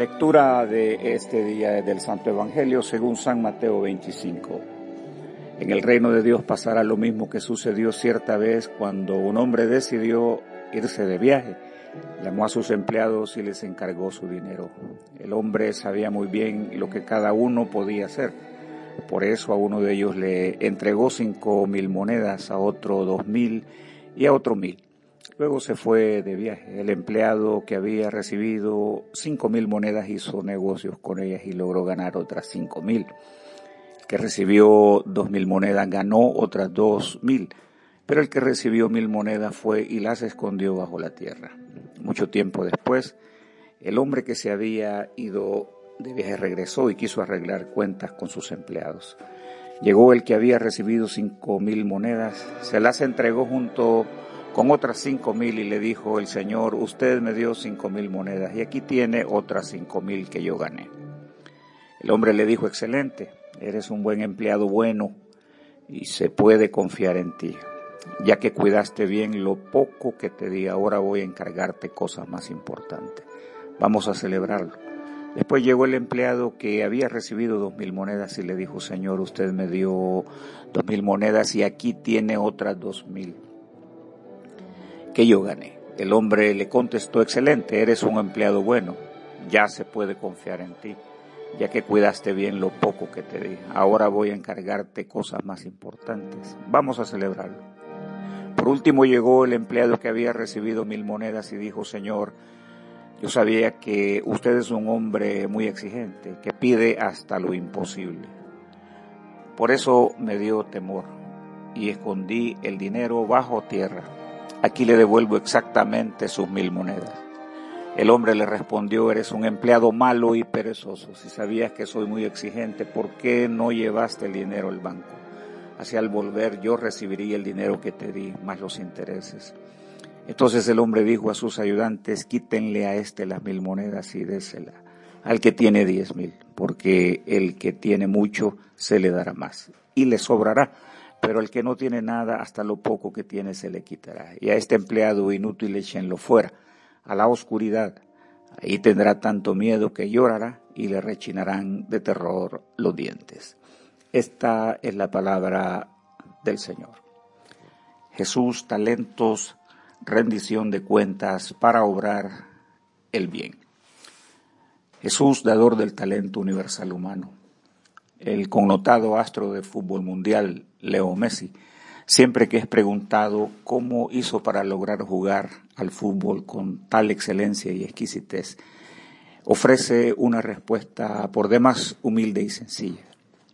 lectura de este día del Santo Evangelio según San Mateo 25. En el reino de Dios pasará lo mismo que sucedió cierta vez cuando un hombre decidió irse de viaje. Llamó a sus empleados y les encargó su dinero. El hombre sabía muy bien lo que cada uno podía hacer. Por eso a uno de ellos le entregó cinco mil monedas, a otro dos mil y a otro mil. Luego se fue de viaje. El empleado que había recibido cinco mil monedas hizo negocios con ellas y logró ganar otras cinco mil. Que recibió dos mil monedas ganó otras dos mil. Pero el que recibió mil monedas fue y las escondió bajo la tierra. Mucho tiempo después, el hombre que se había ido de viaje regresó y quiso arreglar cuentas con sus empleados. Llegó el que había recibido cinco mil monedas, se las entregó junto con otras cinco mil y le dijo el Señor, usted me dio cinco mil monedas y aquí tiene otras cinco mil que yo gané. El hombre le dijo, excelente, eres un buen empleado bueno y se puede confiar en ti. Ya que cuidaste bien lo poco que te di, ahora voy a encargarte cosas más importantes. Vamos a celebrarlo. Después llegó el empleado que había recibido dos mil monedas y le dijo, Señor, usted me dio dos mil monedas y aquí tiene otras dos mil yo gané. El hombre le contestó, excelente, eres un empleado bueno, ya se puede confiar en ti, ya que cuidaste bien lo poco que te di. Ahora voy a encargarte cosas más importantes. Vamos a celebrarlo. Por último llegó el empleado que había recibido mil monedas y dijo, Señor, yo sabía que usted es un hombre muy exigente, que pide hasta lo imposible. Por eso me dio temor y escondí el dinero bajo tierra Aquí le devuelvo exactamente sus mil monedas. El hombre le respondió, eres un empleado malo y perezoso. Si sabías que soy muy exigente, ¿por qué no llevaste el dinero al banco? Así al volver yo recibiría el dinero que te di, más los intereses. Entonces el hombre dijo a sus ayudantes, quítenle a este las mil monedas y désela al que tiene diez mil, porque el que tiene mucho se le dará más y le sobrará pero el que no tiene nada, hasta lo poco que tiene se le quitará. Y a este empleado inútil échenlo fuera, a la oscuridad. Ahí tendrá tanto miedo que llorará y le rechinarán de terror los dientes. Esta es la palabra del Señor. Jesús, talentos, rendición de cuentas para obrar el bien. Jesús, dador del talento universal humano el connotado astro de fútbol mundial, Leo Messi, siempre que es preguntado cómo hizo para lograr jugar al fútbol con tal excelencia y exquisitez, ofrece una respuesta por demás humilde y sencilla,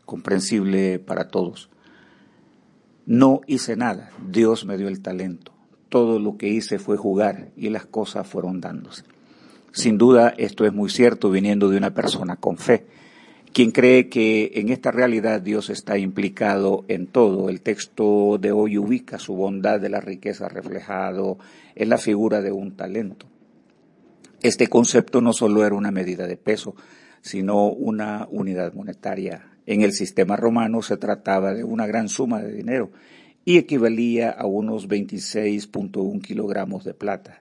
comprensible para todos. No hice nada, Dios me dio el talento. Todo lo que hice fue jugar y las cosas fueron dándose. Sin duda, esto es muy cierto viniendo de una persona con fe quien cree que en esta realidad Dios está implicado en todo. El texto de hoy ubica su bondad de la riqueza reflejado en la figura de un talento. Este concepto no solo era una medida de peso, sino una unidad monetaria. En el sistema romano se trataba de una gran suma de dinero y equivalía a unos 26.1 kilogramos de plata.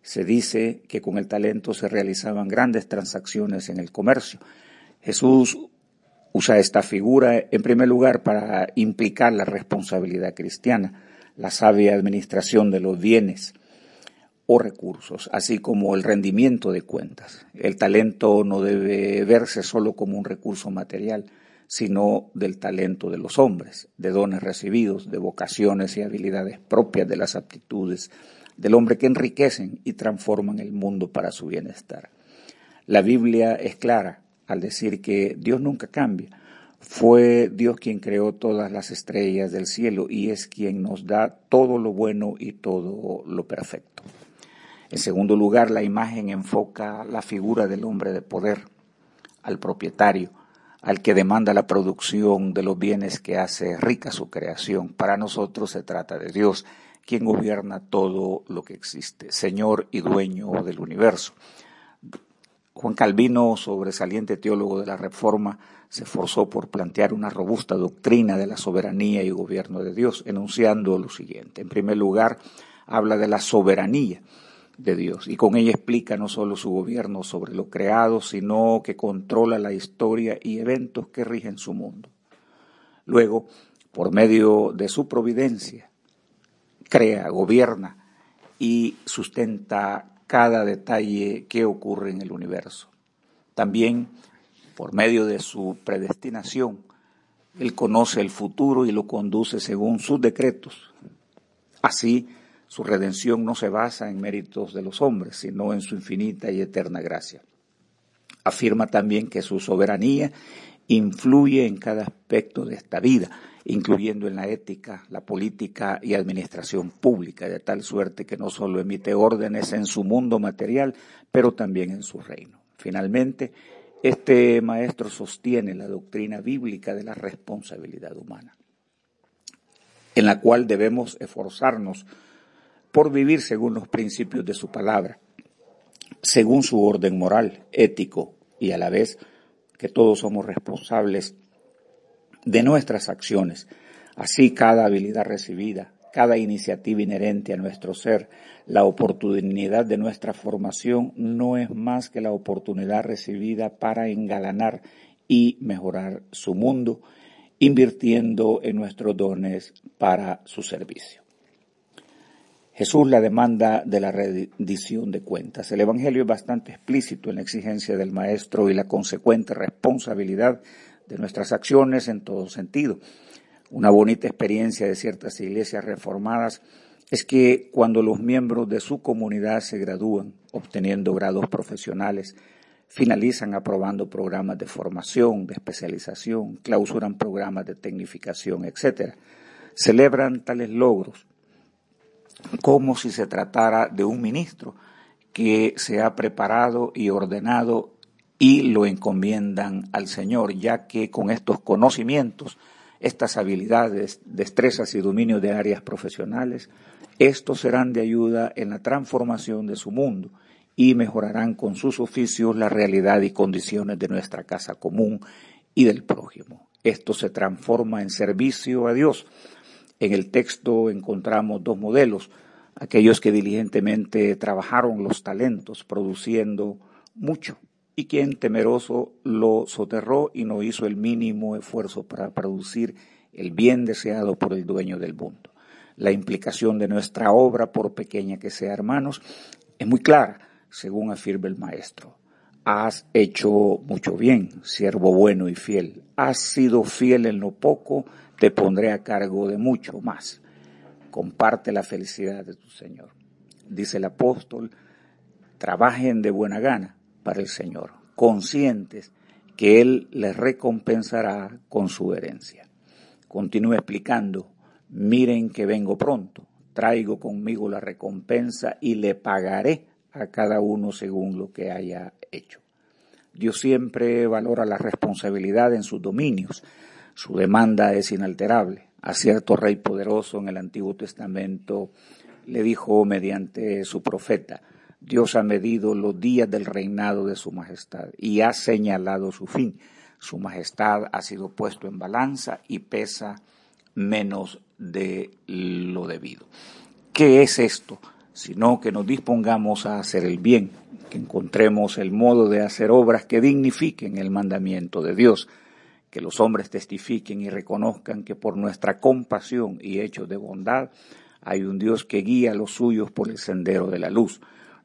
Se dice que con el talento se realizaban grandes transacciones en el comercio Jesús usa esta figura en primer lugar para implicar la responsabilidad cristiana, la sabia administración de los bienes o recursos, así como el rendimiento de cuentas. El talento no debe verse solo como un recurso material, sino del talento de los hombres, de dones recibidos, de vocaciones y habilidades propias de las aptitudes del hombre que enriquecen y transforman el mundo para su bienestar. La Biblia es clara al decir que Dios nunca cambia. Fue Dios quien creó todas las estrellas del cielo y es quien nos da todo lo bueno y todo lo perfecto. En segundo lugar, la imagen enfoca la figura del hombre de poder, al propietario, al que demanda la producción de los bienes que hace rica su creación. Para nosotros se trata de Dios, quien gobierna todo lo que existe, Señor y dueño del universo. Juan Calvino, sobresaliente teólogo de la Reforma, se esforzó por plantear una robusta doctrina de la soberanía y gobierno de Dios, enunciando lo siguiente. En primer lugar, habla de la soberanía. de Dios y con ella explica no solo su gobierno sobre lo creado, sino que controla la historia y eventos que rigen su mundo. Luego, por medio de su providencia, crea, gobierna y sustenta cada detalle que ocurre en el universo. También, por medio de su predestinación, Él conoce el futuro y lo conduce según sus decretos. Así, su redención no se basa en méritos de los hombres, sino en su infinita y eterna gracia. Afirma también que su soberanía influye en cada aspecto de esta vida, incluyendo en la ética, la política y administración pública, de tal suerte que no solo emite órdenes en su mundo material, pero también en su reino. Finalmente, este maestro sostiene la doctrina bíblica de la responsabilidad humana, en la cual debemos esforzarnos por vivir según los principios de su palabra, según su orden moral, ético y a la vez que todos somos responsables de nuestras acciones. Así cada habilidad recibida, cada iniciativa inherente a nuestro ser, la oportunidad de nuestra formación no es más que la oportunidad recibida para engalanar y mejorar su mundo, invirtiendo en nuestros dones para su servicio. Jesús la demanda de la rendición de cuentas. El Evangelio es bastante explícito en la exigencia del Maestro y la consecuente responsabilidad de nuestras acciones en todo sentido. Una bonita experiencia de ciertas iglesias reformadas es que cuando los miembros de su comunidad se gradúan, obteniendo grados profesionales, finalizan aprobando programas de formación, de especialización, clausuran programas de tecnificación, etc. Celebran tales logros como si se tratara de un ministro que se ha preparado y ordenado y lo encomiendan al Señor, ya que con estos conocimientos, estas habilidades, destrezas y dominios de áreas profesionales, estos serán de ayuda en la transformación de su mundo y mejorarán con sus oficios la realidad y condiciones de nuestra casa común y del prójimo. Esto se transforma en servicio a Dios, en el texto encontramos dos modelos, aquellos que diligentemente trabajaron los talentos produciendo mucho y quien temeroso lo soterró y no hizo el mínimo esfuerzo para producir el bien deseado por el dueño del mundo. La implicación de nuestra obra, por pequeña que sea, hermanos, es muy clara, según afirma el maestro. Has hecho mucho bien, siervo bueno y fiel. Has sido fiel en lo poco, te pondré a cargo de mucho más. Comparte la felicidad de tu Señor. Dice el apóstol, trabajen de buena gana para el Señor, conscientes que Él les recompensará con su herencia. Continúa explicando, miren que vengo pronto, traigo conmigo la recompensa y le pagaré a cada uno según lo que haya hecho. Dios siempre valora la responsabilidad en sus dominios, su demanda es inalterable. A cierto rey poderoso en el Antiguo Testamento le dijo mediante su profeta, Dios ha medido los días del reinado de su majestad y ha señalado su fin. Su majestad ha sido puesto en balanza y pesa menos de lo debido. ¿Qué es esto? Sino que nos dispongamos a hacer el bien, que encontremos el modo de hacer obras que dignifiquen el mandamiento de Dios que los hombres testifiquen y reconozcan que por nuestra compasión y hechos de bondad hay un Dios que guía a los suyos por el sendero de la luz.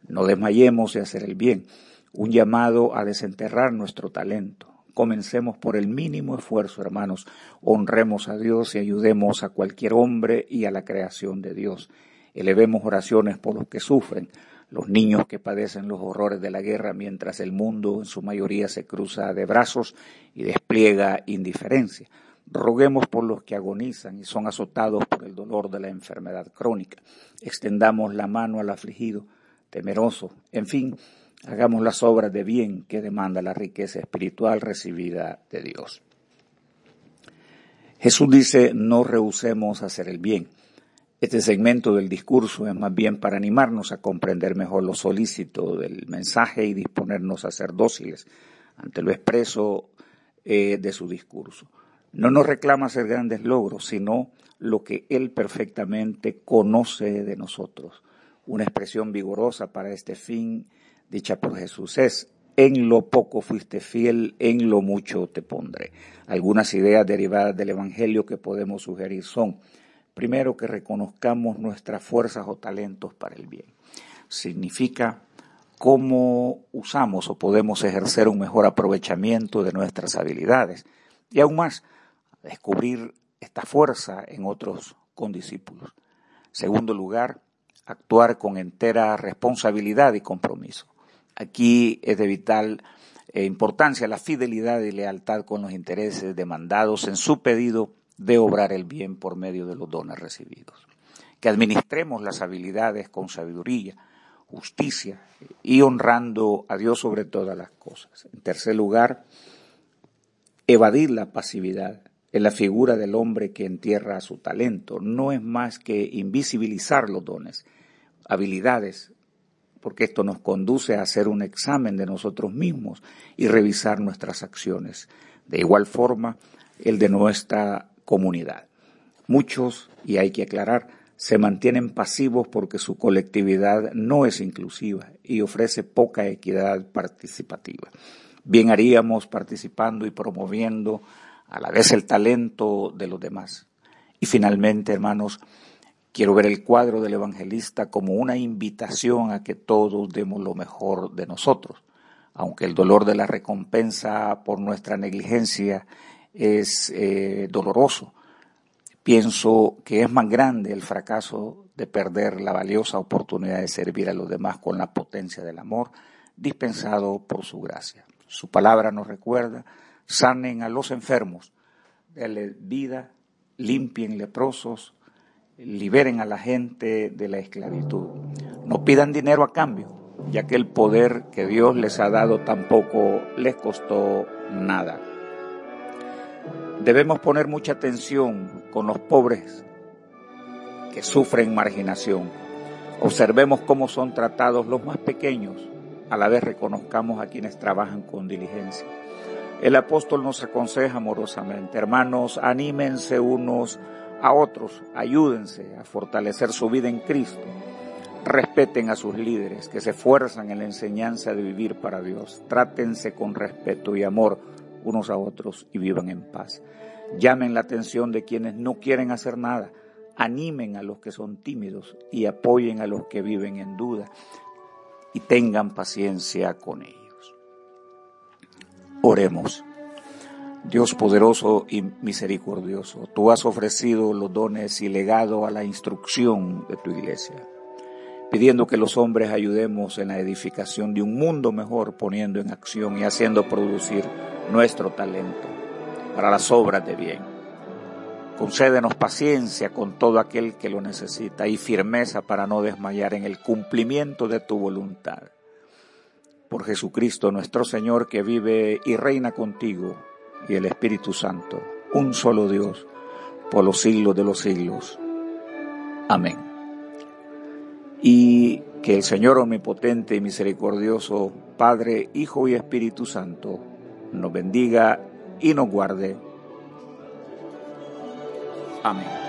No desmayemos de hacer el bien, un llamado a desenterrar nuestro talento. Comencemos por el mínimo esfuerzo, hermanos. Honremos a Dios y ayudemos a cualquier hombre y a la creación de Dios. Elevemos oraciones por los que sufren, los niños que padecen los horrores de la guerra mientras el mundo en su mayoría se cruza de brazos y despliega indiferencia. Roguemos por los que agonizan y son azotados por el dolor de la enfermedad crónica. Extendamos la mano al afligido, temeroso. En fin, hagamos las obras de bien que demanda la riqueza espiritual recibida de Dios. Jesús dice, no rehusemos hacer el bien. Este segmento del discurso es más bien para animarnos a comprender mejor lo solícito del mensaje y disponernos a ser dóciles ante lo expreso eh, de su discurso. No nos reclama hacer grandes logros, sino lo que Él perfectamente conoce de nosotros. Una expresión vigorosa para este fin dicha por Jesús es, en lo poco fuiste fiel, en lo mucho te pondré. Algunas ideas derivadas del Evangelio que podemos sugerir son, primero, que reconozcamos nuestras fuerzas o talentos para el bien. Significa cómo usamos o podemos ejercer un mejor aprovechamiento de nuestras habilidades. Y aún más, descubrir esta fuerza en otros condiscípulos. Segundo lugar, actuar con entera responsabilidad y compromiso. Aquí es de vital eh, importancia la fidelidad y lealtad con los intereses demandados en su pedido de obrar el bien por medio de los dones recibidos. Que administremos las habilidades con sabiduría, justicia y honrando a Dios sobre todas las cosas. En tercer lugar, evadir la pasividad en la figura del hombre que entierra su talento. No es más que invisibilizar los dones, habilidades, porque esto nos conduce a hacer un examen de nosotros mismos y revisar nuestras acciones. De igual forma, el de nuestra comunidad. Muchos, y hay que aclarar, se mantienen pasivos porque su colectividad no es inclusiva y ofrece poca equidad participativa. Bien haríamos participando y promoviendo a la vez el talento de los demás. Y finalmente, hermanos, quiero ver el cuadro del evangelista como una invitación a que todos demos lo mejor de nosotros, aunque el dolor de la recompensa por nuestra negligencia es eh, doloroso Pienso que es más grande el fracaso de perder la valiosa oportunidad de servir a los demás con la potencia del amor dispensado por su gracia. Su palabra nos recuerda, sanen a los enfermos, denle vida, limpien leprosos, liberen a la gente de la esclavitud. No pidan dinero a cambio, ya que el poder que Dios les ha dado tampoco les costó nada. Debemos poner mucha atención con los pobres que sufren marginación. Observemos cómo son tratados los más pequeños, a la vez reconozcamos a quienes trabajan con diligencia. El apóstol nos aconseja amorosamente, hermanos, anímense unos a otros, ayúdense a fortalecer su vida en Cristo, respeten a sus líderes que se esfuerzan en la enseñanza de vivir para Dios, trátense con respeto y amor unos a otros y vivan en paz. Llamen la atención de quienes no quieren hacer nada, animen a los que son tímidos y apoyen a los que viven en duda y tengan paciencia con ellos. Oremos. Dios poderoso y misericordioso, tú has ofrecido los dones y legado a la instrucción de tu iglesia pidiendo que los hombres ayudemos en la edificación de un mundo mejor, poniendo en acción y haciendo producir nuestro talento para las obras de bien. Concédenos paciencia con todo aquel que lo necesita y firmeza para no desmayar en el cumplimiento de tu voluntad. Por Jesucristo nuestro Señor que vive y reina contigo y el Espíritu Santo, un solo Dios, por los siglos de los siglos. Amén y que el Señor omnipotente y misericordioso, Padre, Hijo y Espíritu Santo, nos bendiga y nos guarde. Amén.